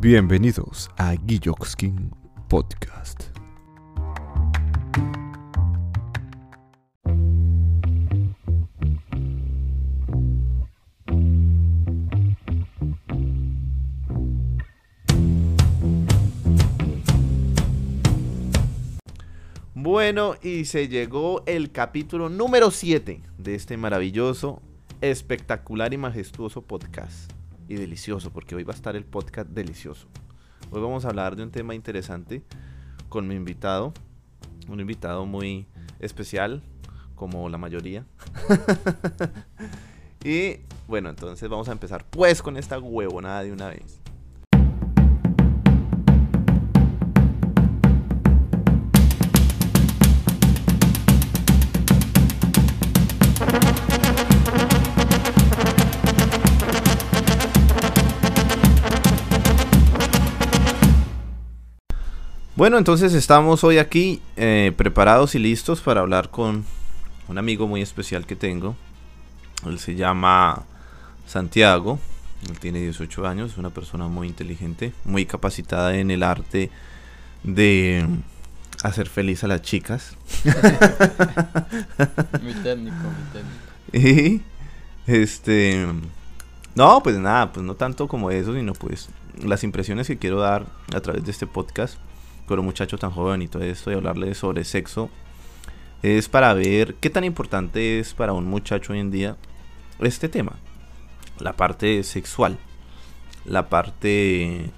Bienvenidos a Guilloxkin Podcast. Bueno, y se llegó el capítulo número 7 de este maravilloso, espectacular y majestuoso podcast. Y delicioso, porque hoy va a estar el podcast delicioso. Hoy vamos a hablar de un tema interesante con mi invitado. Un invitado muy especial, como la mayoría. y bueno, entonces vamos a empezar pues con esta huevonada de una vez. Bueno, entonces estamos hoy aquí eh, preparados y listos para hablar con un amigo muy especial que tengo. Él se llama Santiago, él tiene 18 años, es una persona muy inteligente, muy capacitada en el arte de hacer feliz a las chicas. muy técnico, muy técnico. Y este no, pues nada, pues no tanto como eso, sino pues las impresiones que quiero dar a través de este podcast con un muchacho tan joven y todo esto y hablarle sobre sexo es para ver qué tan importante es para un muchacho hoy en día este tema. La parte sexual. La parte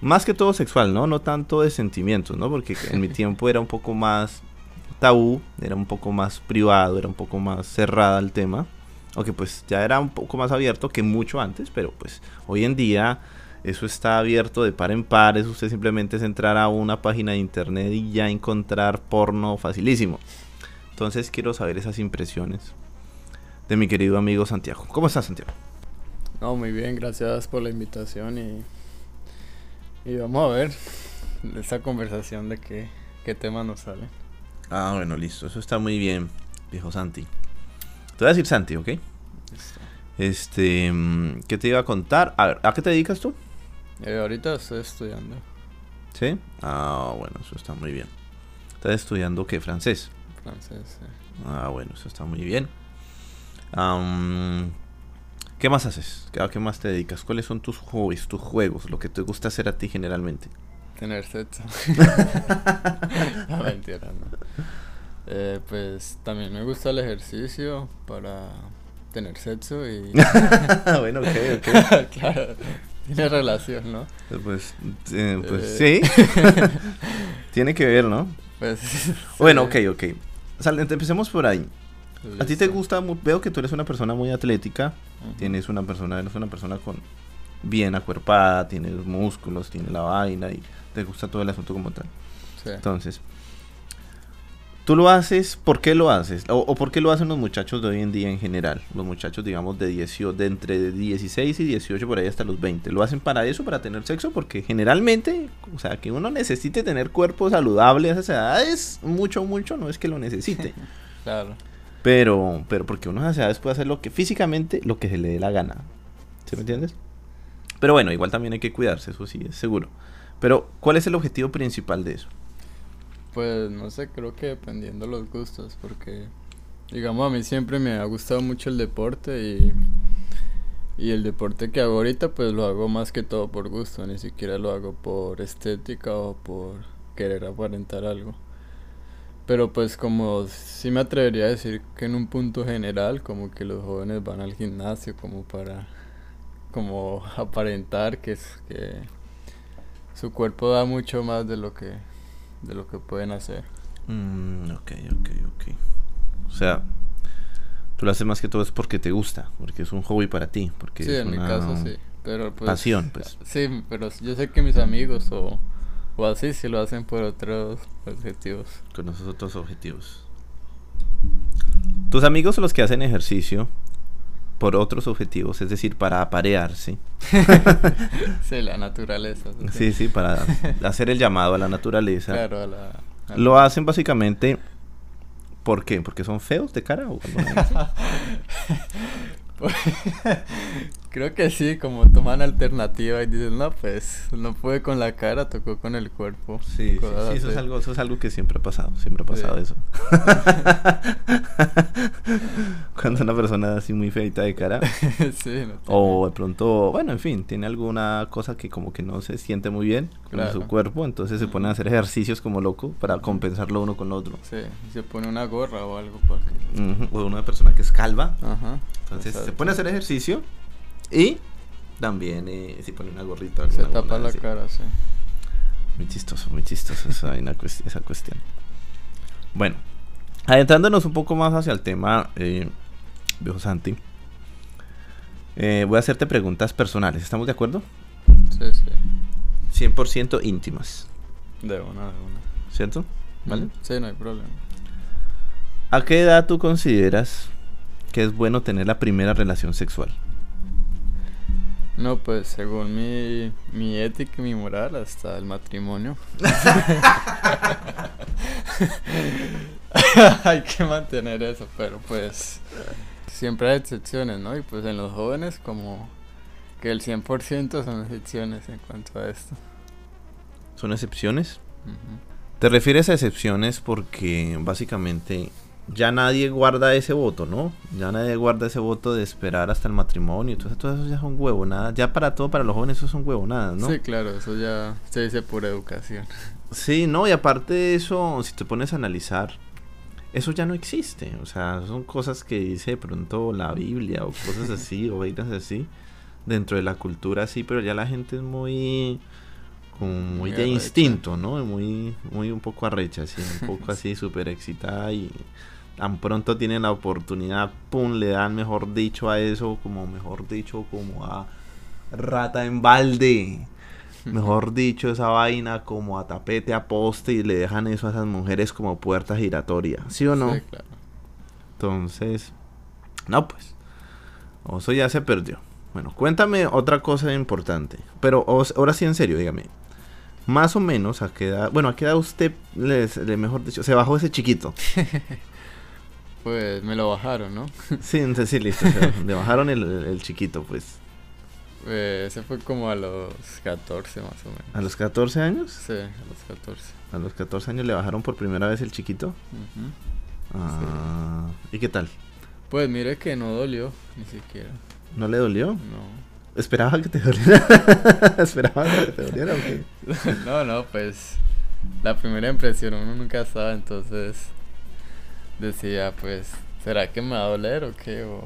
más que todo sexual, ¿no? No tanto de sentimientos, ¿no? Porque en mi tiempo era un poco más tabú, era un poco más privado, era un poco más cerrada el tema. Aunque pues ya era un poco más abierto que mucho antes, pero pues hoy en día eso está abierto de par en par. Eso usted simplemente es entrar a una página de internet y ya encontrar porno facilísimo. Entonces quiero saber esas impresiones de mi querido amigo Santiago. ¿Cómo estás, Santiago? No, muy bien, gracias por la invitación y, y vamos a ver esta conversación de qué, qué tema nos sale. Ah, bueno, listo. Eso está muy bien, viejo Santi. Te voy a decir Santi, ¿ok? Este, mm, ¿qué te iba a contar? A ver, ¿a qué te dedicas tú? Eh, ahorita estoy estudiando. ¿Sí? Ah, bueno, eso está muy bien. ¿Estás estudiando qué? ¿Francés? Francés, sí. Ah, bueno, eso está muy bien. ¿Qué más haces? ¿A qué más te dedicas? ¿Cuáles son tus hobbies, tus juegos, lo que te gusta hacer a ti generalmente? Tener sexo. no, mentira, no. Eh, pues también me gusta el ejercicio para tener sexo y... bueno, ok, ok. claro, tiene relación, ¿no? Pues, eh, pues sí. tiene que ver, ¿no? Pues, bueno, ok, ok. empecemos por ahí. ¿A ti te gusta? Veo que tú eres una persona muy atlética. Tienes una persona, eres una persona con bien acuerpada, tienes músculos, tienes la vaina y te gusta todo el asunto como tal. Sí. Entonces, ¿Tú lo haces? ¿Por qué lo haces? O, por qué lo hacen los muchachos de hoy en día en general? Los muchachos, digamos, de, 18, de entre 16 y 18 por ahí hasta los 20. ¿Lo hacen para eso, para tener sexo? Porque generalmente, o sea, que uno necesite tener cuerpo saludable a esas edades, mucho, mucho, no es que lo necesite. claro. Pero, pero porque uno a esas edades puede hacer lo que físicamente, lo que se le dé la gana. ¿Sí me entiendes? Pero bueno, igual también hay que cuidarse, eso sí, es seguro. Pero, ¿cuál es el objetivo principal de eso? Pues no sé, creo que dependiendo los gustos, porque digamos a mí siempre me ha gustado mucho el deporte y, y el deporte que hago ahorita pues lo hago más que todo por gusto, ni siquiera lo hago por estética o por querer aparentar algo. Pero pues como sí me atrevería a decir que en un punto general como que los jóvenes van al gimnasio como para como aparentar que es que su cuerpo da mucho más de lo que de lo que pueden hacer. Mm, ok, ok, ok. O sea, tú lo haces más que todo es porque te gusta, porque es un hobby para ti. Porque sí, es en mi caso sí. Pero pues, pasión, pues. Sí, pero yo sé que mis amigos o, o así sí lo hacen por otros objetivos. Con esos otros objetivos. Tus amigos son los que hacen ejercicio por otros objetivos, es decir, para aparearse. sí, la naturaleza. Sí, sí, para hacer el llamado a la naturaleza. Claro, a la, Lo hacen básicamente, ¿por qué? ¿Porque son feos de cara? O Creo que sí, como toman alternativa y dicen, no, pues no pude con la cara, tocó con el cuerpo. Sí, sí, eso es algo, eso es algo que siempre ha pasado, siempre ha pasado Sí. eso. Cuando una persona así muy feita de cara, sí, no o de pronto, bueno, en fin, tiene alguna cosa que como que no se siente muy bien con Claro. su cuerpo, entonces se pone a hacer ejercicios como loco para compensarlo uno con lo otro. Sí, se pone una gorra o algo porque... Ujú, O una persona que es calva, Ajá. entonces se pone a hacer ejercicio y también eh, se pone una gorrita. Se tapa la así. cara, sí. Muy chistoso, muy chistoso esa, esa cuestión. Bueno, adentrándonos un poco más hacia el tema, eh, viejo Santi, eh, voy a hacerte preguntas personales, ¿estamos de acuerdo? Sí, sí. 100% íntimas, De una, de una. ¿cierto? ¿Vale? Mm, Sí, no hay problema. ¿A qué edad tú consideras que es bueno tener la primera relación sexual? No, pues según mi, mi ética y mi moral, hasta el matrimonio. hay que mantener eso, pero pues siempre hay excepciones, ¿no? Y pues en los jóvenes como que el 100% son excepciones en cuanto a esto. ¿Son excepciones? Te refieres a excepciones porque básicamente ya nadie guarda ese voto, ¿no? Ya nadie guarda ese voto de esperar hasta el matrimonio. Entonces todo eso ya son huevonadas. Ya para todo, para los jóvenes, eso son huevonadas, ¿no? Sí, claro, eso ya se dice por educación. Sí, no, y aparte de eso, si te pones a analizar, eso ya no existe. O sea, son cosas que dice de pronto la Biblia o cosas así, o vainas así, dentro de la cultura así, pero ya la gente es muy como muy de instinto, ¿no? Muy, muy un poco arrecha, así, un poco así súper excitada y tan pronto tienen la oportunidad, pum, le dan mejor dicho a eso, como mejor dicho, como a rata en balde. Mejor dicho, esa vaina como a tapete, a poste y le dejan eso a esas mujeres como puerta giratoria. ¿Sí o no? Sí, claro. Entonces, no pues. Eso ya se perdió. Bueno, cuéntame otra cosa importante. Pero os- ahora sí en serio, dígame. Más o menos a qué edad, bueno, a qué edad usted les, le mejor dicho, se bajó ese chiquito. Pues me lo bajaron, ¿no? Sí, sí, listo. o sea, le bajaron el, el chiquito, pues. Eh, ese fue como a los 14 más o menos. A los 14 años. Sí, a los 14. A los 14 años le bajaron por primera vez el chiquito. Ujú. Ah, ¿Y qué tal? Pues mire que no dolió, ni siquiera. ¿No le dolió? No. Esperaba que te doliera. Esperaba que te doliera, ¿o qué? no, no, pues la primera impresión uno nunca sabe, entonces decía, pues, ¿será que me va a doler o qué? O,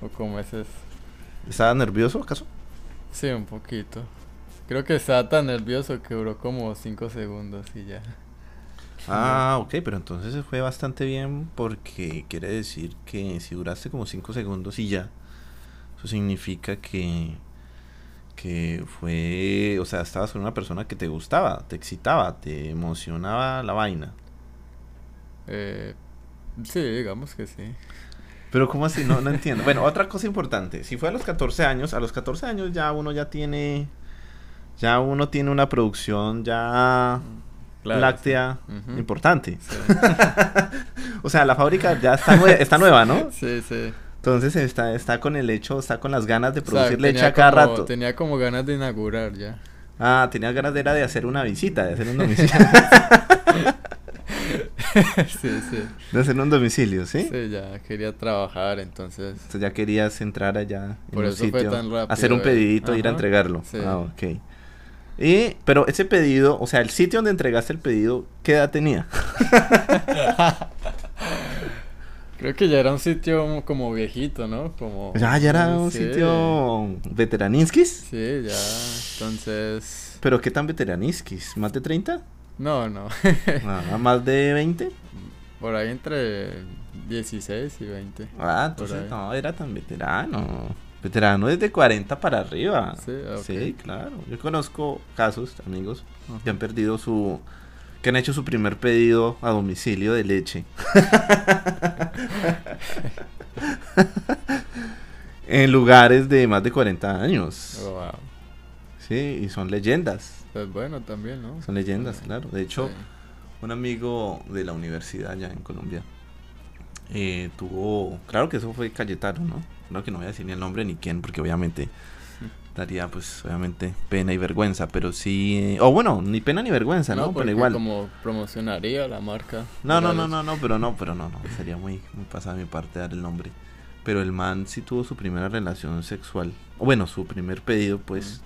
o cómo es eso. ¿Estaba nervioso acaso? Sí, un poquito. Creo que estaba tan nervioso que duró como 5 segundos y ya. Ah, ok, pero entonces fue bastante bien porque quiere decir que si duraste como 5 segundos y ya, eso significa que, que fue, o sea, estabas con una persona que te gustaba, te excitaba, te emocionaba la vaina. Eh, sí, digamos que sí. Pero ¿cómo así? No, no entiendo. Bueno, otra cosa importante, si fue a los 14 años, a los 14 años ya uno ya tiene, ya uno tiene una producción ya Claro, láctea importante. Sí. O sea, la fábrica ya está, nue- está nueva, ¿no? sí, sí. Entonces está, está con el hecho, está con las ganas de O sea, producir leche a cada como- rato. Tenía como ganas de inaugurar ya. Ah, tenía ganas de, era de hacer una visita, de hacer un domicilio. sí, sí. de hacer un domicilio, ¿sí? Sí, ya quería trabajar, entonces. Entonces ya querías entrar allá en Por un eso fue sitio, tan rápido, hacer un eh. pedidito, ir a entregarlo. sí. Ah, ok. Y, pero ese pedido, o sea, el sitio donde entregaste el pedido, ¿qué edad tenía? Creo que ya era un sitio como viejito, ¿no? Como... Ya, ya era un Sí, sitio veteraninskis. Sí, ya. Entonces... Pero ¿qué tan veteraninskis? ¿Más de 30? No, no. Ah, ¿Más de 20? Por ahí entre 16 y 20. Ah, entonces no, era tan veterano. Veterano desde 40 para arriba. Sí, claro. Yo conozco casos, amigos, que han perdido su... que han hecho su primer pedido a domicilio de leche. en lugares de más de 40 años. Oh, wow. Sí, y son leyendas. Pues bueno, también, ¿no? Son leyendas, Sí. claro. De hecho, Sí. un amigo de la universidad allá en Colombia eh, tuvo, claro que eso fue Cayetano, ¿no? Creo que no voy a decir ni el nombre ni quién, porque obviamente daría pues obviamente pena y vergüenza, pero sí, o bueno, ni pena ni vergüenza, ¿no? porque pero igual. como promocionaría la marca. No, no, no, es- no, no, pero no, pero no, no, sería muy, muy pasada mi parte dar el nombre. Pero el man sí tuvo su primera relación sexual, o bueno, su primer pedido, pues,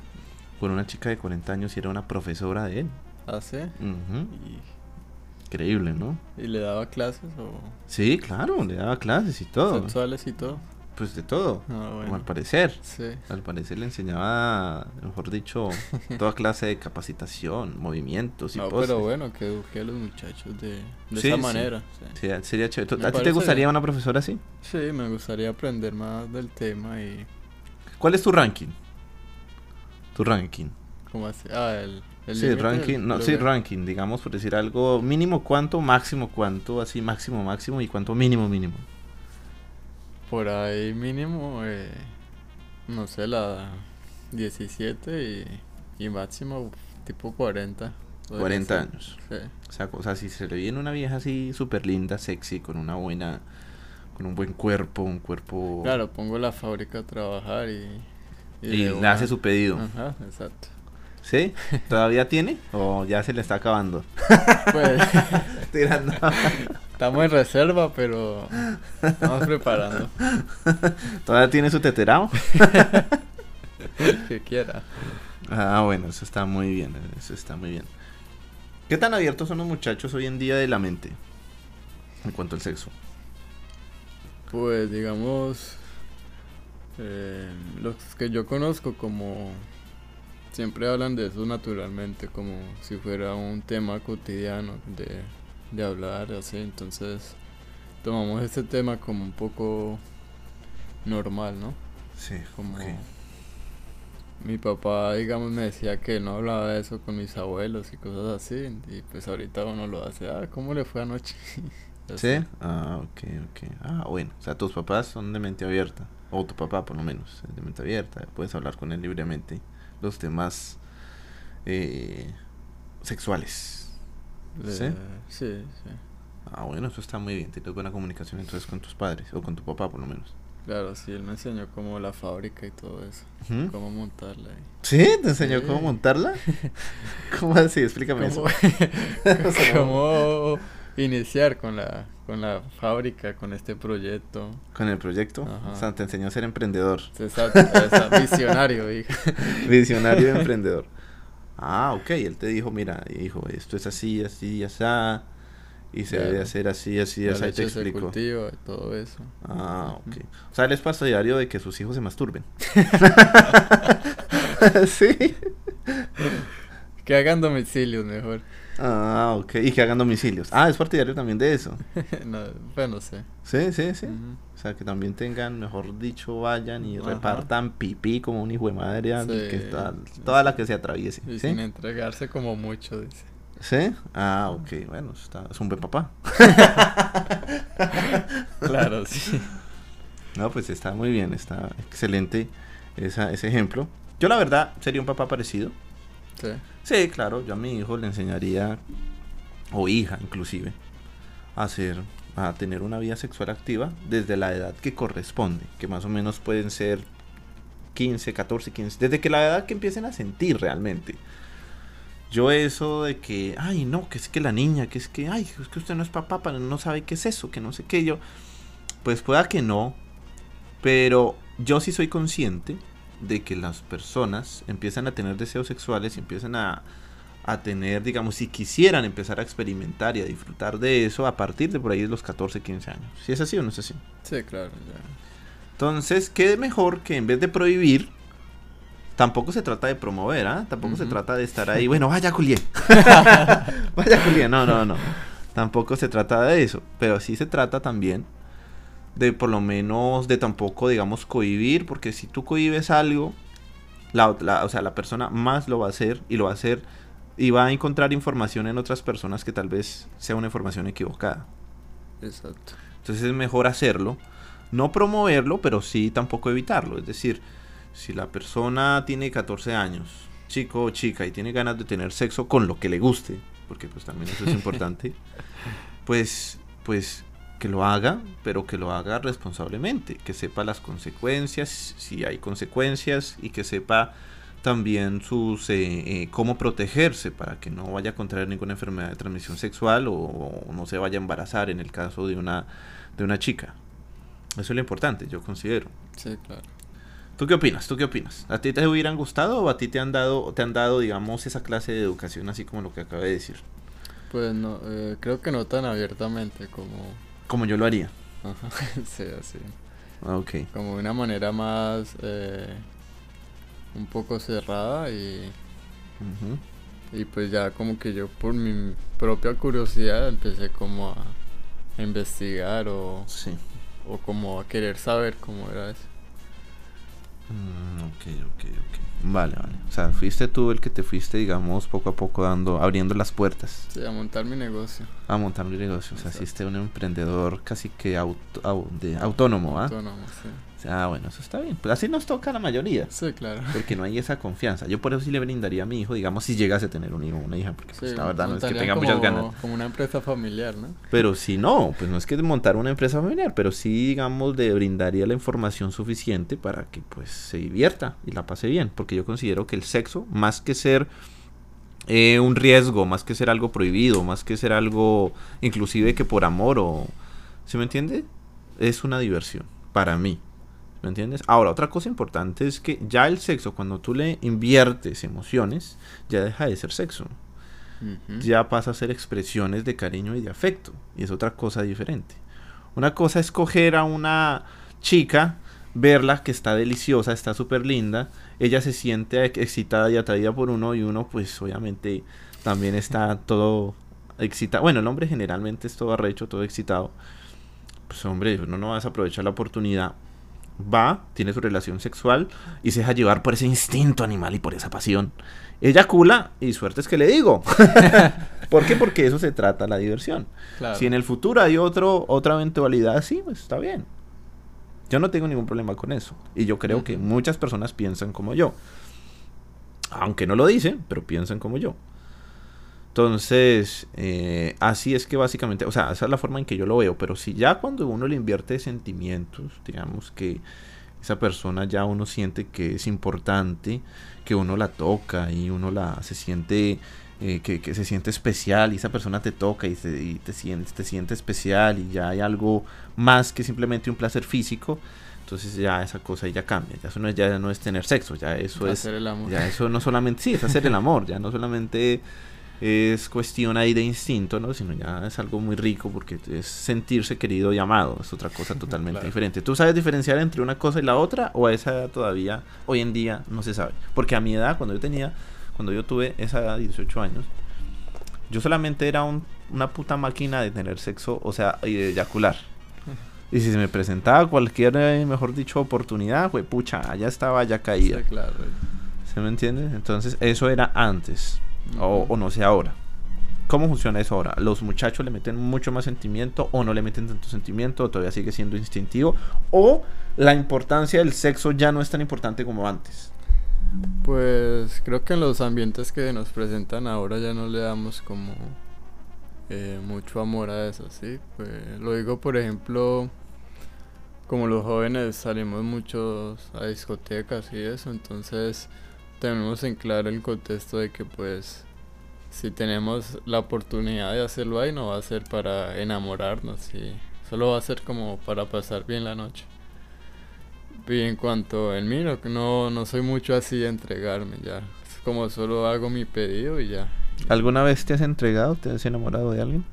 con una chica de 40 años y era una profesora de él. ¿Ah, sí? Ujú, Y, Increíble, ¿no? y le daba clases o Sí, claro, le daba clases y todo. sexuales y todo. Pues de todo, Ah, bueno. al parecer. Sí. Al parecer le enseñaba, mejor dicho, toda clase de capacitación, movimientos y No, poses. pero bueno, que eduque a los muchachos de, de Sí, esa sí. manera. Sí. Sí, sería chévere. Me ¿A ti te gustaría bien. una profesora así? Sí, me gustaría aprender más del tema y ¿Cuál es tu ranking? Tu ranking. cómo así. Ah, el, el sí, ranking, no, sí, ranking, digamos por decir algo, mínimo cuánto, máximo cuánto, así máximo máximo y cuánto mínimo mínimo. Por ahí mínimo, eh, no sé, la 17 y, y máximo tipo 40. podría 40 ser. años. Sí. O sea, o sea, si se le viene una vieja así súper linda, sexy, con una buena, con un buen cuerpo, un cuerpo... Claro, pongo la fábrica a trabajar y... Y le hace su pedido. Ajá, exacto. ¿Sí? ¿Todavía tiene? ¿O ya se le está acabando? Pues Tirando. estamos en reserva, pero estamos preparando. ¿Todavía tiene su teterao? que quiera. Ah, bueno, eso está muy bien, eso está muy bien. ¿Qué tan abiertos son los muchachos hoy en día de la mente en cuanto al sexo? Pues digamos, eh, los que yo conozco como siempre hablan de eso naturalmente, como si fuera un tema cotidiano de, de hablar así, entonces tomamos este tema como un poco normal, ¿no? Sí, Como ok. mi papá, digamos, me decía que no hablaba de eso con mis abuelos y cosas así, y pues ahorita uno lo hace, ah, ¿cómo le fue anoche? ¿Sí? Ah, ok, ok. Ah, bueno. O sea, tus papás son de mente abierta. O tu papá, por lo menos, es de mente abierta. Puedes hablar con él libremente. Los temas eh, sexuales. ¿Sí? Eh, sí, sí. Ah, bueno, eso está muy bien. Tienes buena comunicación entonces con tus padres. O con tu papá, por lo menos. Claro, sí, él me enseñó como la fábrica y todo eso, Ujú. cómo montarla. ¿Sí? ¿Te enseñó Sí. cómo montarla? ¿Cómo así? Explícame cómo, eso. cómo iniciar con la, con la fábrica, con este proyecto. Con el proyecto. Ajá. O sea, te enseñó a ser emprendedor. Exacto, esa- visionario, hija. Visionario y emprendedor. Ah, ok. Él te dijo, mira, hijo, esto es así, así, así. Y se debe hacer así, así, así. Te leche se explico. cultiva y todo eso. Ah, ok. O sea, él es partidario de que sus hijos se masturben. sí. Que hagan domicilios mejor. Ah, ok. Y que hagan domicilios. Ah, es partidario también de eso. no, pues. Sí, sí, sí. Ujú. O sea, que también tengan, mejor dicho, vayan y Ajá. repartan pipí como un hijo de madre, Sí. que está, toda la que se atraviese. Y ¿Sí? sin entregarse como mucho, dice. ¿Sí? Ah, ok, bueno, está, es un buen papá. Claro, sí. No, pues está muy bien, está excelente esa, ese ejemplo. Yo la verdad sería un papá parecido. Sí. Claro, yo a mi hijo le enseñaría, o hija inclusive, a a tener una vida sexual activa desde la edad que corresponde, que más o menos pueden ser 15, 14, 15, desde que la edad que empiecen a sentir realmente. Yo eso de que, ay, no, que es que la niña, que es que, ay, es que usted no es papá, pero no sabe qué es eso, que no sé qué, yo, pues pueda que no, pero yo sí soy consciente de que las personas empiezan a tener deseos sexuales y empiezan a, a tener, digamos, si quisieran empezar a experimentar y a disfrutar de eso a partir de por ahí de los 14, 15 años. ¿Si es así o no es así? Sí, claro, ya. Entonces, ¿qué mejor que en vez de prohibir, tampoco se trata de promover, ¿ah? Tampoco se trata de estar ahí, bueno, vaya Julián. vaya Julián, no, no, no. Tampoco se trata de eso, pero sí se trata también de por lo menos de tampoco, digamos, cohibir, porque si tú cohibes algo, la, la- o sea, la persona más lo va a hacer y lo va a hacer y va a encontrar información en otras personas que tal vez sea una información equivocada. Exacto. Entonces es mejor hacerlo, no promoverlo, pero sí tampoco evitarlo. Es decir, si la persona tiene 14 años, chico o chica, y tiene ganas de tener sexo con lo que le guste, porque pues también eso es importante, pues, pues que lo haga, pero que lo haga responsablemente, que sepa las consecuencias, si hay consecuencias, y que sepa también sus eh, eh, cómo protegerse para que no vaya a contraer ninguna enfermedad de transmisión sexual o, o no se vaya a embarazar en el caso de una de una chica. Eso es lo importante, yo considero. Sí, claro. ¿Tú qué opinas? ¿Tú qué opinas? ¿A ti te hubieran gustado o a ti te han dado te han dado digamos esa clase de educación así como lo que acabé de decir? Pues no, eh, creo que no tan abiertamente como... Como yo lo haría. Ajá, sí, así. Ah, Ok. Como de una manera más... eh, un poco cerrada y... Ujú. Y pues ya como que yo por mi propia curiosidad empecé como a investigar o, Sí. o como a querer saber cómo era eso. Mm, ok, ok, ok. Vale, vale. O sea, fuiste tú el que te fuiste, digamos, poco a poco dando, abriendo las puertas Sí, a montar mi negocio. a montar un negocio. O sea, fuiste un emprendedor casi que auto- au- de, autónomo, ¿ah? Autónomo, sí. Sea, bueno, eso está bien. Pues así nos toca a la mayoría. Sí, claro. Porque no hay esa confianza. Yo por eso sí le brindaría a mi hijo, digamos, si llegase a tener un hijo o una hija. Porque pues, Sí, la verdad no es que tenga como, muchas ganas. Como una empresa familiar, ¿no? Pero si no, pues no es que montar una empresa familiar, pero sí, digamos, le brindaría la información suficiente para que pues se divierta y la pase bien. Porque yo considero que el sexo, más que ser eh, un riesgo, más que ser algo prohibido, más que ser algo inclusive que por amor o... ¿Se me entiende? Es una diversión, para mí. ¿Me entiendes? Ahora, otra cosa importante es que ya el sexo, cuando tú le inviertes emociones, ya deja de ser sexo ya pasa a ser expresiones de cariño y de afecto. Y es otra cosa diferente. Una cosa es coger a una chica, verla que está deliciosa, está súper linda, ella se siente ex- excitada y atraída por uno y uno pues obviamente también está todo excitado. Bueno, el hombre generalmente es todo arrecho, todo excitado. Pues hombre, uno no vas a aprovechar la oportunidad. Va, tiene su relación sexual y se deja llevar por ese instinto animal y por esa pasión. Ella cula y suerte es que le digo. ¿Por qué? Porque eso se trata la diversión. Claro. Si en el futuro hay otro, otra eventualidad así, pues está bien. Yo no tengo ningún problema con eso. Y yo creo que muchas personas piensan como yo. Aunque no lo dicen, pero piensan como yo. Entonces, eh, así es que básicamente, o sea, esa es la forma en que yo lo veo. Pero si ya cuando uno le invierte sentimientos, digamos que esa persona ya uno siente que es importante, que uno la toca y uno la se siente eh, que, que se siente especial y esa persona te toca y, se- y te, siente, te siente especial y ya hay algo más que simplemente un placer físico, entonces ya esa cosa ya cambia, ya eso no es, ya no es tener sexo, ya eso es, Hacer el amor. ya eso no solamente, sí, es hacer el amor, ya no solamente es cuestión ahí de instinto, ¿no? Sino ya es algo muy rico porque es sentirse querido y amado, es otra cosa totalmente Claro. diferente. ¿Tú sabes diferenciar entre una cosa y la otra o a esa edad todavía, hoy en día, no se sabe? Porque a mi edad, cuando yo tenía, cuando yo tuve esa edad, 18 años, yo solamente era un- una puta máquina de tener sexo, o sea, y de eyacular. Y si se me presentaba cualquier, eh, mejor dicho, oportunidad, pues pucha, allá estaba ya caída. Sí, claro. ¿Se me entiende? Entonces, eso era antes. O, no sé ahora. ¿Cómo funciona eso ahora? ¿Los muchachos le meten mucho más sentimiento o no le meten tanto sentimiento o todavía sigue siendo instintivo? ¿O la importancia del sexo ya no es tan importante como antes? Pues creo que en los ambientes que nos presentan ahora ya no le damos como eh, mucho amor a eso, ¿sí? Pues lo digo, por ejemplo, como los jóvenes salimos muchos a discotecas y eso, entonces tenemos en claro el contexto de que pues si tenemos la oportunidad de hacerlo ahí no va a ser para enamorarnos y solo va a ser como para pasar bien la noche. Y en cuanto en mí, no, no, no soy mucho así de entregarme ya. Es como solo hago mi pedido y ya. ¿Alguna vez te has entregado? ¿Te has enamorado de alguien?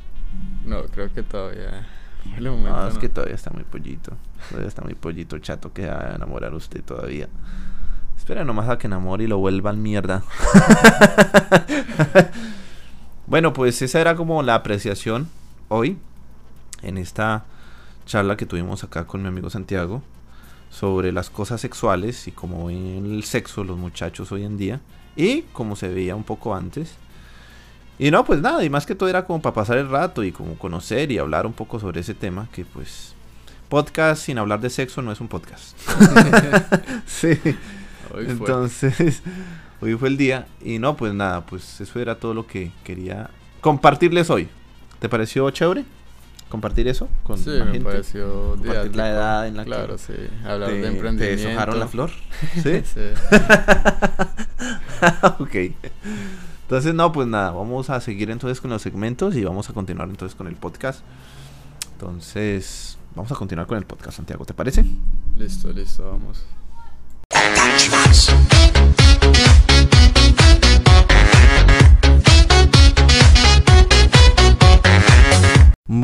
No, creo que todavía. por el momento No, es no. que todavía está muy pollito. Todavía está muy pollito chato que va a enamorar usted todavía. Espera nomás a que enamore y lo vuelvan mierda. bueno, pues esa era como la apreciación hoy en esta charla que tuvimos acá con mi amigo Santiago sobre las cosas sexuales y cómo ven el sexo los muchachos hoy en día y cómo se veía un poco antes. Y no, pues nada, y más que todo era como para pasar el rato y como conocer y hablar un poco sobre ese tema, que pues podcast sin hablar de sexo no es un podcast. sí, Hoy fue. entonces hoy fue el día y no, pues nada, pues eso era todo lo que quería compartirles hoy. ¿Te pareció chévere? compartir eso con Sí, la me pareció Compartir la edad en la que Claro, sí. Hablar te, de te emprendimiento. deshojaron la flor. ¿Sí? sí. ok. Entonces, no, pues nada, vamos a seguir entonces con los segmentos y vamos a continuar entonces con el podcast. Entonces, vamos a continuar con el podcast, Santiago, ¿te parece? Listo, listo, vamos.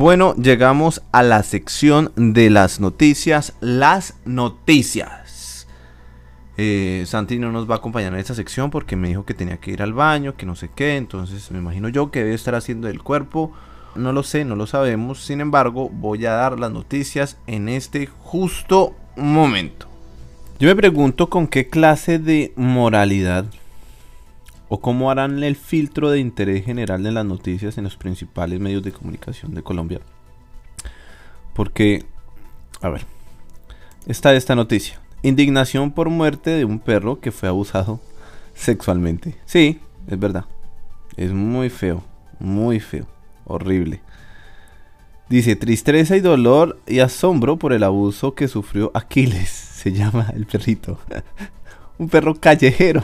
Bueno, llegamos a la sección de las noticias. Las noticias. Eh, Santi no nos va a acompañar en esta sección porque me dijo que tenía que ir al baño, que no sé qué. Entonces me imagino yo que debe estar haciendo del cuerpo. No lo sé, no lo sabemos. Sin embargo, voy a dar las noticias en este justo momento. Yo me pregunto con qué clase de moralidad o cómo harán el filtro de interés general de las noticias en los principales medios de comunicación de Colombia. Porque, a ver, está esta noticia. Indignación por muerte de un perro que fue abusado sexualmente. Sí, es verdad. Es muy feo, muy feo, horrible. Dice, tristeza y dolor y asombro por el abuso que sufrió Aquiles. Se llama el perrito. un perro callejero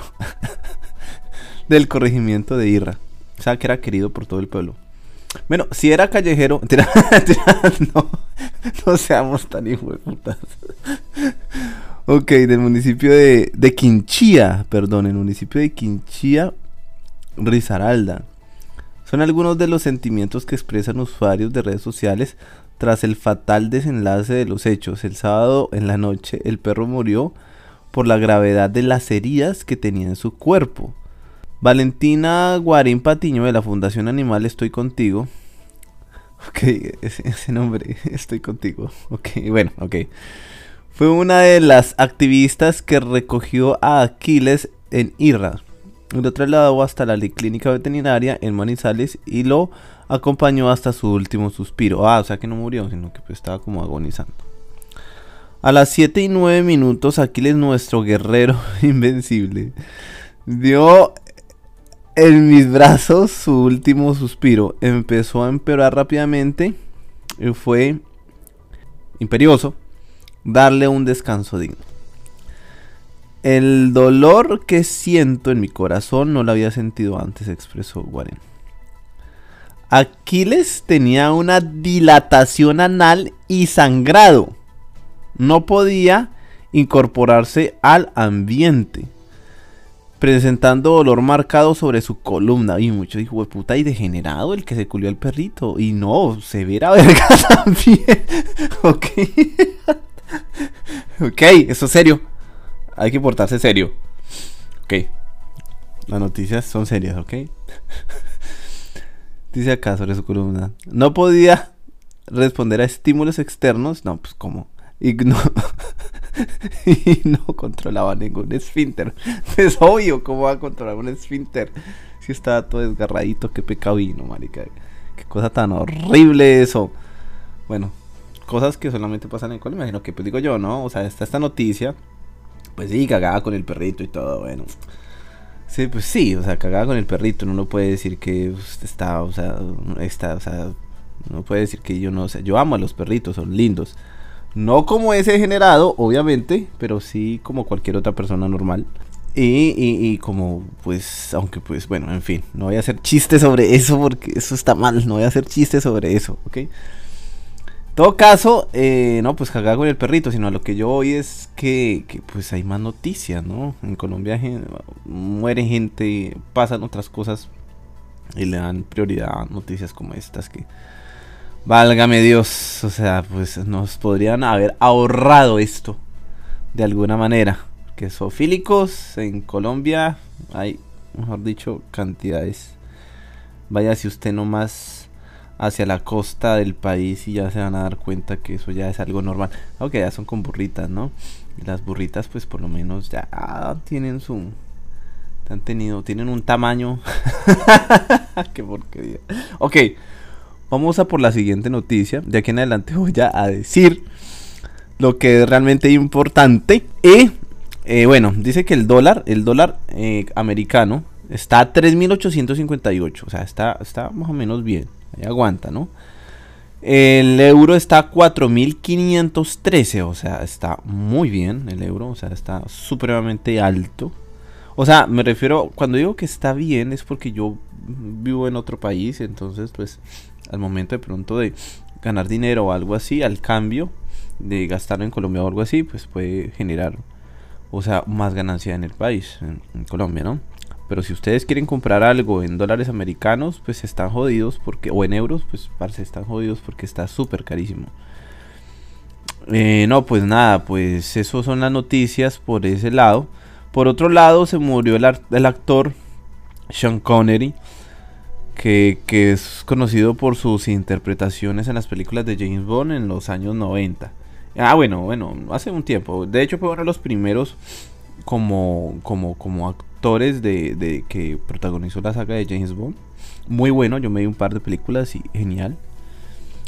del corregimiento de Irra. O sea, que era querido por todo el pueblo. Bueno, si era callejero, no, no seamos tan hijos. Ok, del municipio de, de Quinchía, perdón, el municipio de Quinchía, Risaralda. Son algunos de los sentimientos que expresan usuarios de redes sociales tras el fatal desenlace de los hechos. El sábado en la noche el perro murió por la gravedad de las heridas que tenía en su cuerpo. Valentina Guarín Patiño de la Fundación Animal Estoy Contigo. Ok, ese, nombre, Estoy Contigo. Ok, bueno, ok. Fue una de las activistas que recogió a Aquiles en Irra. Lo trasladó hasta la clínica veterinaria en Manizales y lo acompañó hasta su último suspiro. Ah, o sea que no murió, sino que pues estaba como agonizando. A las 7 y 9 minutos, Aquiles, nuestro guerrero invencible, dio en mis brazos su último suspiro. Empezó a empeorar rápidamente y fue imperioso darle un descanso digno. El dolor que siento en mi corazón no lo había sentido antes, expresó Warren. Aquiles tenía una dilatación anal y sangrado. No podía incorporarse al ambiente. Presentando dolor marcado sobre su columna. Y mucho hijo de puta y degenerado el que se culió al perrito. Y no, severa verga también. ok. ok, eso es serio. Hay que portarse serio. Ok. Las noticias son serias, ok. Dice acá sobre su columna. No podía responder a estímulos externos. No, pues como. Y no, y no controlaba ningún esfínter. Es obvio cómo va a controlar un esfínter. Si estaba todo desgarradito, qué pecado vino, marica. Qué cosa tan horrible eso. Bueno, cosas que solamente pasan en Colombia. Imagino que pues digo yo, ¿no? O sea, está esta noticia. Pues sí, cagaba con el perrito y todo, bueno. Sí, pues sí, o sea, cagaba con el perrito. Uno no puede decir que usted está, o sea, está, o sea, no puede decir que yo no, o sea, yo amo a los perritos, son lindos. No como ese degenerado, obviamente, pero sí como cualquier otra persona normal. Y, y, y como, pues, aunque pues, bueno, en fin, no voy a hacer chistes sobre eso porque eso está mal, no voy a hacer chistes sobre eso, ¿ok? Todo caso, eh, no, pues cagada con el perrito, sino lo que yo voy es que, pues hay más noticias, ¿no? En Colombia muere gente, pasan otras cosas y le dan prioridad a noticias como estas que, válgame Dios, o sea, pues nos podrían haber ahorrado esto de alguna manera. Que zoofílicos en Colombia hay, mejor dicho, cantidades. Vaya si usted nomás hacia la costa del país y ya se van a dar cuenta que eso ya es algo normal. Aunque ya son con burritas, ¿no? Las burritas pues por lo menos ya tienen su... Han tenido, tienen un tamaño... Qué porquería. Ok, vamos a por la siguiente noticia. De aquí en adelante voy a decir lo que es realmente importante. Y eh, bueno, dice que el dólar, el dólar eh, americano está a 3.858. O sea, está, está más o menos bien. Ahí aguanta, ¿no? El euro está a 4.513, o sea, está muy bien el euro, o sea, está supremamente alto. O sea, me refiero, cuando digo que está bien es porque yo vivo en otro país, entonces pues al momento de pronto de ganar dinero o algo así, al cambio de gastarlo en Colombia o algo así, pues puede generar, o sea, más ganancia en el país, en, en Colombia, ¿no? Pero si ustedes quieren comprar algo en dólares americanos, pues están jodidos porque, o en euros, pues parce, están jodidos porque está súper carísimo. Eh, no, pues nada, pues eso son las noticias por ese lado. Por otro lado, se murió el, actor Sean Connery, que, que es conocido por sus interpretaciones en las películas de James Bond en los años 90. Ah, bueno, bueno, hace un tiempo. De hecho, fue uno de los primeros como, como, como actores de, de que protagonizó la saga de James Bond. Muy bueno, yo me vi un par de películas y genial.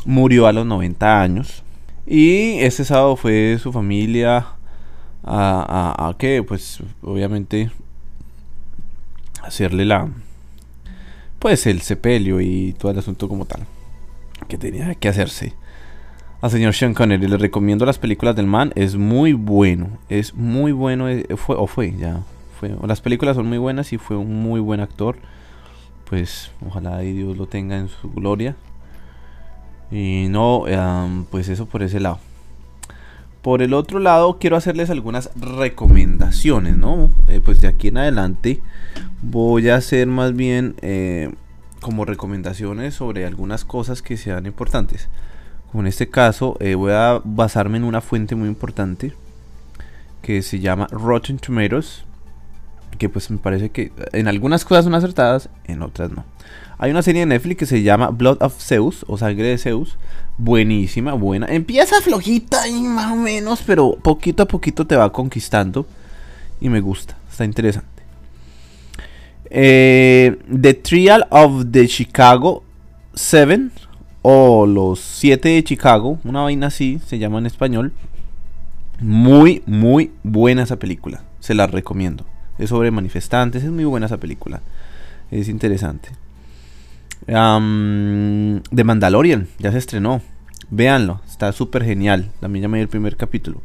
Murió a los 90 años. Y ese sábado fue su familia a, a, a que, pues, obviamente, hacerle la, pues, el sepelio y todo el asunto como tal que tenía que hacerse. Al señor Sean Connery le recomiendo las películas del man, es muy bueno, es muy bueno, eh, fue o fue ya, las películas son muy buenas y fue un muy buen actor. Pues ojalá y Dios lo tenga en su gloria. Y no, pues eso por ese lado. Por el otro lado, quiero hacerles algunas recomendaciones, ¿no? Eh, pues de aquí en adelante voy a hacer más bien eh, como recomendaciones sobre algunas cosas que sean importantes. Como en este caso, eh, voy a basarme en una fuente muy importante que se llama Rotten Tomatoes. Que pues me parece que en algunas cosas son acertadas, en otras no. Hay una serie de Netflix que se llama Blood of Zeus o Sangre de Zeus. Buenísima, buena. Empieza flojita y más o menos, pero poquito a poquito te va conquistando. Y me gusta, está interesante. Eh, the Trial of the Chicago 7 o Los 7 de Chicago, una vaina así se llama en español. Muy, muy buena esa película. Se la recomiendo. Es sobre manifestantes, es muy buena esa película. Es interesante. Am, The Mandalorian, ya se estrenó. Véanlo, está súper genial. También ya me vi el primer capítulo.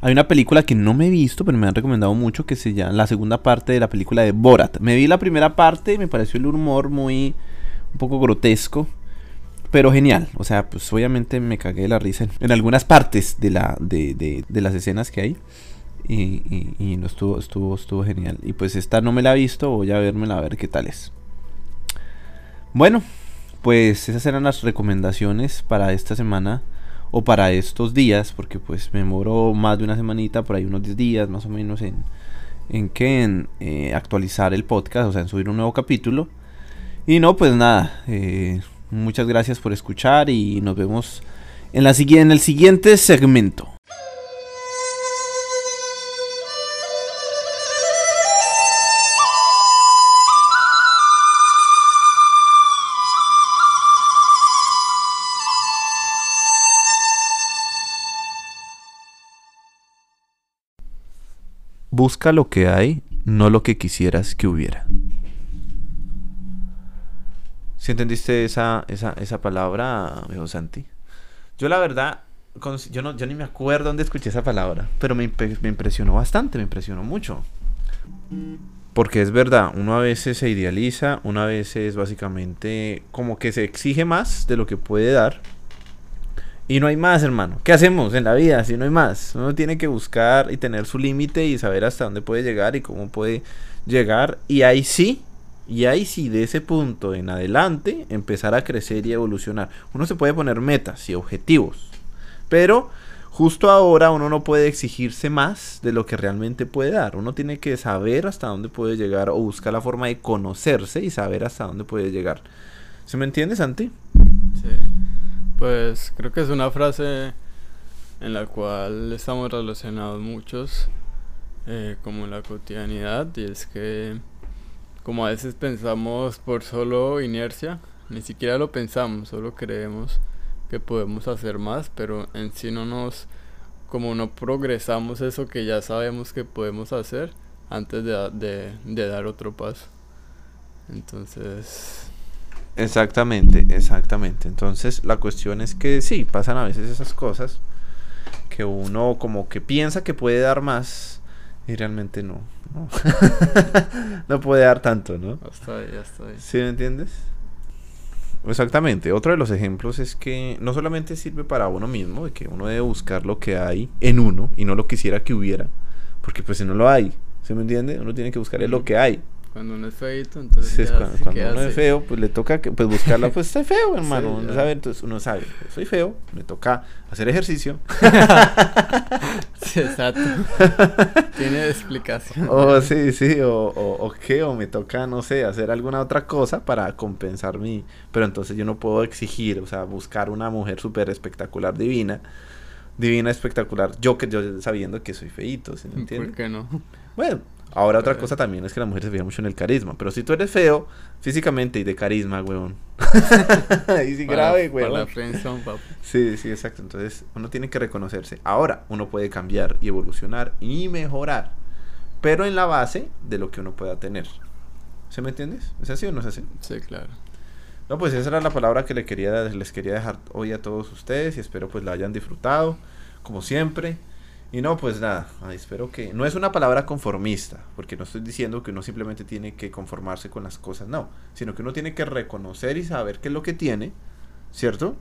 Hay una película que no me he visto, pero me han recomendado mucho, que se llama la segunda parte de la película de Borat. Me vi la primera parte y me pareció el humor muy, un poco grotesco, pero genial. O sea, pues obviamente me cagué de la risa en, en algunas partes de, la, de, de- de las escenas que hay. Y, y- no estuvo, estuvo, estuvo genial. Y pues esta no me la he visto, voy a vérmela a ver qué tal es. Bueno, pues esas eran las recomendaciones para esta semana o para estos días, porque pues me demoró más de una semanita, por ahí unos 10 días más o menos en, en que en eh, actualizar el podcast, o sea, en subir un nuevo capítulo. Y no, pues nada, eh, muchas gracias por escuchar y nos vemos en, la, en el siguiente segmento. Busca lo que hay, no lo que quisieras que hubiera. ¿Sí entendiste esa, esa, esa palabra, viejo Santi? Yo la verdad, yo, no, yo ni me acuerdo dónde escuché esa palabra, pero me, me impresionó bastante, me impresionó mucho. Porque es verdad, uno a veces se idealiza, uno a veces básicamente como que se exige más de lo que puede dar. Y no hay más, hermano. ¿Qué hacemos en la vida si no hay más? Uno tiene que buscar y tener su límite y saber hasta dónde puede llegar y cómo puede llegar. Y ahí sí, y ahí sí, de ese punto en adelante, empezar a crecer y evolucionar. Uno se puede poner metas y objetivos. Pero justo ahora uno no puede exigirse más de lo que realmente puede dar. Uno tiene que saber hasta dónde puede llegar o buscar la forma de conocerse y saber hasta dónde puede llegar. ¿Se me entiende, Santi? Sí. Pues creo que es una frase en la cual estamos relacionados muchos, eh, como la cotidianidad, y es que como a veces pensamos por solo inercia, ni siquiera lo pensamos, solo creemos que podemos hacer más, pero en sí no nos, como no progresamos eso que ya sabemos que podemos hacer antes de, de, de dar otro paso. Entonces, Exactamente, exactamente. Entonces la cuestión es que sí, pasan a veces esas cosas que uno como que piensa que puede dar más y realmente no. No, no puede dar tanto, ¿no? Ya estoy, ya estoy. ¿Sí me entiendes? Exactamente. Otro de los ejemplos es que no solamente sirve para uno mismo, de que uno debe buscar lo que hay en uno y no lo quisiera que hubiera, porque pues si no lo hay, ¿sí me entiende? Uno tiene que buscar lo que hay. Cuando uno es feito, entonces ya cuando, uno es feo, pues le toca que, pues buscarla, pues estoy feo, hermano. Sí, uno sabe, entonces uno sabe, pues, soy feo, me toca hacer ejercicio. Sí, exacto. Tiene explicación. o sí, sí, o, o, o qué, o me toca, no sé, hacer alguna otra cosa para compensar mi... Pero entonces yo no puedo exigir, o sea, buscar una mujer súper espectacular, divina, divina, espectacular, yo que yo sabiendo que soy feíto, ¿sí me entiendes? ¿Por qué no? Bueno, ahora otra cosa también es que la mujer se fija mucho en el carisma, pero si tú eres feo físicamente y de carisma, weón. Sí Para- grave, Para weón. la friendzone, papu. Sí, sí, exacto. Entonces uno tiene que reconocerse. Ahora uno puede cambiar y evolucionar y mejorar, pero en la base de lo que uno pueda tener. ¿Se me entiendes? ¿Es así o no es así? Sí, claro. No, pues esa era la palabra que le quería, les quería dejar hoy a todos ustedes y espero pues la hayan disfrutado, como siempre. Y no, pues nada, ay, espero que... No es una palabra conformista, porque no estoy diciendo que uno simplemente tiene que conformarse con las cosas, no, sino que uno tiene que reconocer y saber qué es lo que tiene, ¿cierto?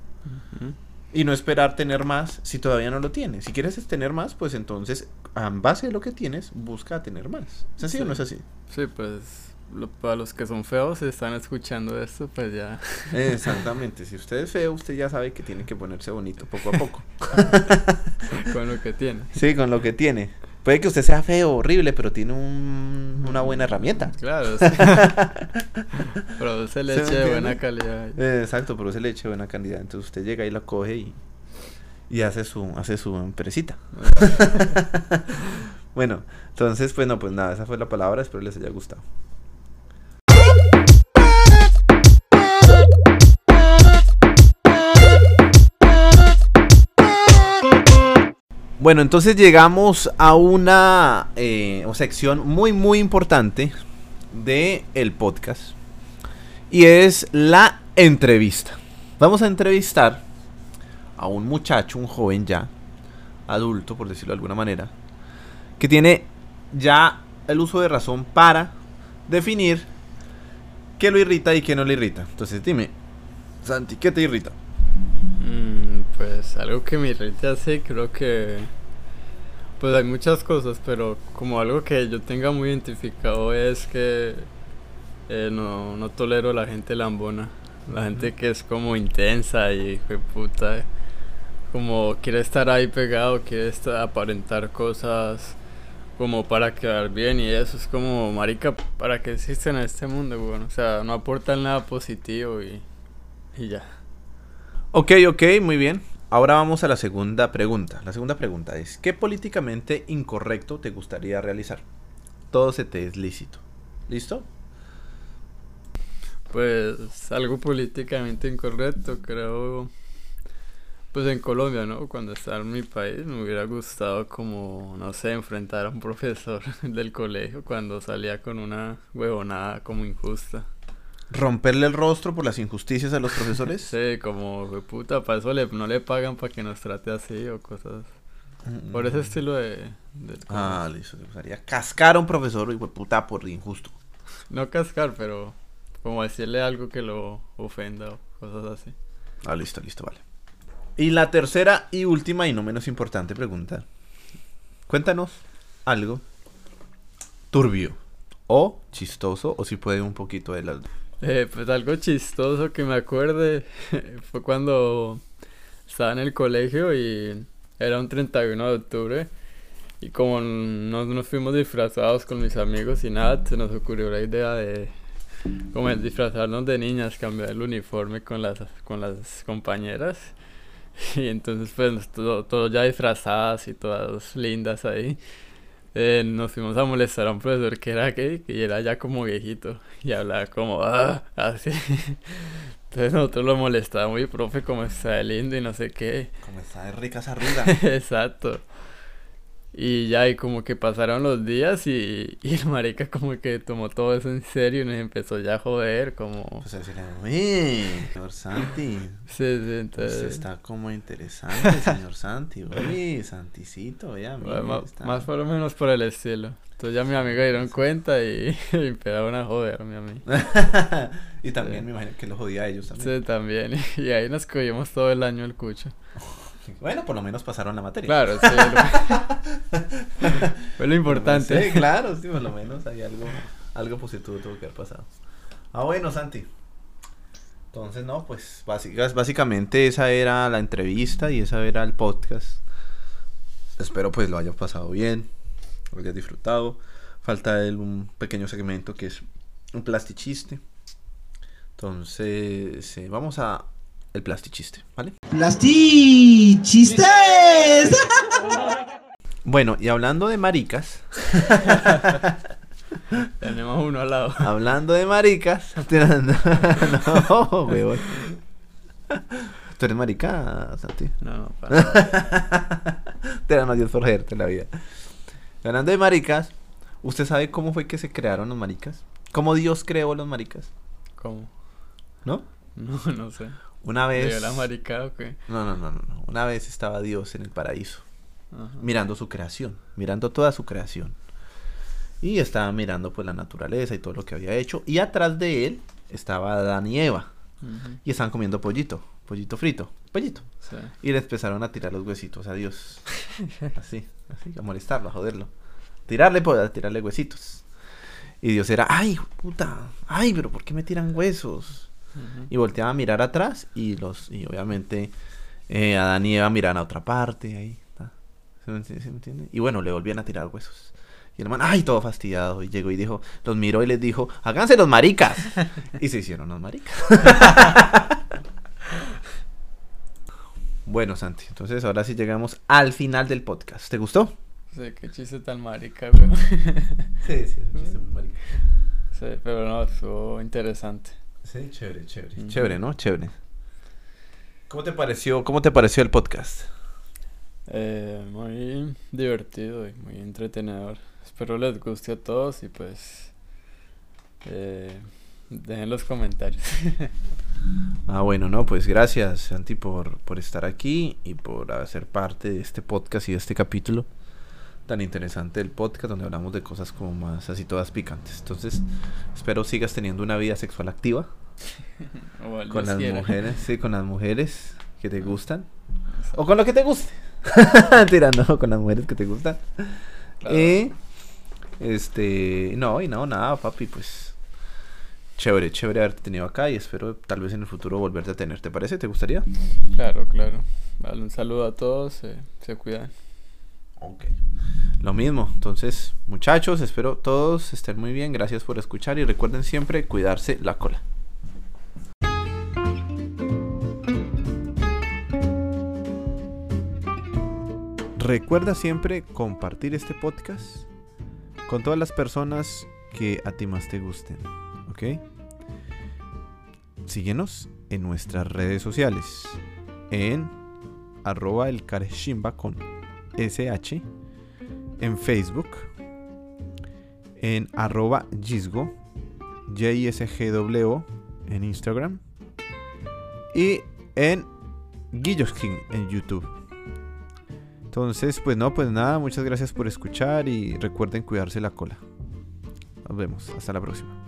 Y no esperar tener más si todavía no lo tienes. Si quieres tener más, pues entonces, en base a lo que tienes, busca tener más. ¿Es así o no es así? Sí, pues lo- para los que son feos están escuchando esto, pues ya. Exactamente. Si usted es feo, usted ya sabe que tiene que ponerse bonito poco a poco. con lo que tiene. Sí, con lo que tiene. Puede que usted sea feo, horrible, pero tiene un- una buena herramienta. Claro, sí. Produce ¿Sí me leche de buena calidad. Exacto, ese leche de buena calidad. Entonces usted llega y la coge y, y hace su hace su empresita. Bueno, entonces, bueno, pues nada, esa fue la palabra. Espero les haya gustado. Bueno, entonces llegamos a una eh, sección muy, muy importante de el podcast. Y es la entrevista. Vamos a entrevistar a un muchacho, un joven ya, adulto, por decirlo de alguna manera, que tiene ya el uso de razón para definir qué lo irrita y qué no le irrita. Entonces dime, Santi, ¿qué te irrita? Mm, pues algo que me irrita así, creo que. Pues hay muchas cosas, pero como algo que yo tenga muy identificado es que eh, no, no tolero la gente lambona. La gente que es como intensa y fue puta. Como quiere estar ahí pegado, quiere estar, aparentar cosas como para quedar bien y eso es como, marica, ¿para qué existen en este mundo, weón? O sea, no aportan nada positivo y, y ya. Ok, ok, muy bien. Ahora vamos a la segunda pregunta. La segunda pregunta es, ¿qué políticamente incorrecto te gustaría realizar? Todo se te es lícito. ¿Listo? Pues algo políticamente incorrecto, creo. Pues en Colombia, ¿no? Cuando estaba en mi país me hubiera gustado como, no sé, enfrentar a un profesor del colegio cuando salía con una huevonada como injusta. ¿Romperle el rostro por las injusticias a los profesores? Sí, como, "Jue puta, para eso le, no le pagan para que nos trate así o cosas. Por ese estilo de... de- Ah, listo. gustaría cascar a un profesor y puta por injusto. No cascar, pero como decirle algo que lo ofenda o cosas así. Ah, listo, listo, vale. Y la tercera y última y no menos importante pregunta. Cuéntanos algo turbio o chistoso o si puede un poquito de las. Eh, pues algo chistoso que me acuerde fue cuando estaba en el colegio y era un 31 de octubre y como no nos fuimos disfrazados con mis amigos y nada, se nos ocurrió la idea de como disfrazarnos de niñas, cambiar el uniforme con las, con las compañeras y entonces pues todo ya disfrazadas y todas lindas ahí. Eh, nos fuimos a molestar a un profesor que era gay y era ya como viejito y hablaba como ah, así. Entonces nosotros lo molestábamos y profe como está de lindo y no sé qué. Como está de rica esa ruda. Exacto. Y ya, y como que pasaron los días y, y el marica como que tomó todo eso en serio y nos empezó ya a joder, como... Pues a decirle, uy, señor Santi. Sí, sí, entonces... Pues está como interesante, señor Santi. Uy, Santicito, vea, mire, ma- está- Más por lo menos por el estilo. Entonces ya mis amigos dieron cuenta y, y empezaron a joderme a mí. y también Sí. me imagino que lo jodía a ellos también. Sí, también. Y ahí nos cogimos todo el año el cucho. Bueno, por lo menos pasaron la materia. Claro, sí. lo- Fue lo importante. Sí, claro, sí, por lo menos hay algo, algo positivo tuvo que haber pasado. Ah, bueno, Santi. Entonces, no, pues básicas- básicamente esa era la entrevista y esa era el podcast. Espero pues lo hayas pasado bien, lo hayas disfrutado. Falta el, un pequeño segmento que es un plastichiste. Entonces, eh, vamos a el plastichiste, ¿vale? ¡Plastichistes! Bueno, y hablando de maricas, Tenemos uno al lado. Hablando de maricas. no, weón. Tú eres marica, Santi. No, no, para nada. Te da más Dios por joderte la vida. Hablando de maricas, ¿usted sabe cómo fue que se crearon los maricas? ¿Cómo Dios creó los maricas? ¿Cómo? ¿No? No, no sé. Una ¿Le vez. dio la maricada o qué? No, no, no, no, no. Una vez estaba Dios en el paraíso, Ajá. mirando su creación, mirando toda su creación. Y estaba mirando pues la naturaleza y todo lo que había hecho. Y atrás de él estaba Adán y Eva. Y estaban comiendo pollito, pollito frito, pollito. Sí. Y le empezaron a tirar los huesitos a Dios. Así, así, a molestarlo, a joderlo. Tirarle, pues, a tirarle huesitos. Y Dios era, ay, puta, ay, pero ¿por qué me tiran huesos? Y volteaba a mirar atrás y los, y obviamente eh, Adán y Eva miran a otra parte, ahí, ¿tá? ¿Se me, enti- se me entiende? Y bueno, le volvían a tirar huesos. Y el man, ay, todo fastidiado. Y llegó y dijo, los miró y les dijo, háganse los maricas. y se hicieron los maricas. bueno, Santi, entonces ahora sí llegamos al final del podcast. ¿Te gustó? Sí, qué chiste tan marica, weón. Sí, sí, es un chiste muy marica. Sí, pero no, estuvo interesante. Sí, chévere, chévere. Chévere, ¿no? Chévere. ¿Cómo te pareció, cómo te pareció el podcast? Eh, muy divertido y muy entretenedor. Espero les guste a todos y pues eh, dejen los comentarios. Ah, bueno, no, pues gracias, Santi, por, por estar aquí y por hacer parte de este podcast y de este capítulo tan interesante del podcast donde hablamos de cosas como más así todas picantes. Entonces, espero sigas teniendo una vida sexual activa O con las quiera. mujeres, sí, con las mujeres que te gustan Exacto. o con lo que te guste. Tirando con las mujeres que te gustan. Claro. Y este, no, y no, nada, papi, pues chévere, chévere haberte tenido acá y espero tal vez en el futuro volverte a tener. ¿Te parece? ¿Te gustaría? Claro, claro. Vale, un saludo a todos, eh, se cuidan. Ok. Lo mismo, entonces, muchachos, espero todos estén muy bien. Gracias por escuchar y recuerden siempre cuidarse la cola. Recuerda siempre compartir este podcast con todas las personas que a ti más te gusten. ¿Ok? Síguenos en nuestras redes sociales. En arroba el con SH. En Facebook. En arroba Gisgo. JSGW en Instagram. Y en Guilloskin en YouTube. Entonces, pues no, pues nada, muchas gracias por escuchar y recuerden cuidarse la cola. Nos vemos, hasta la próxima.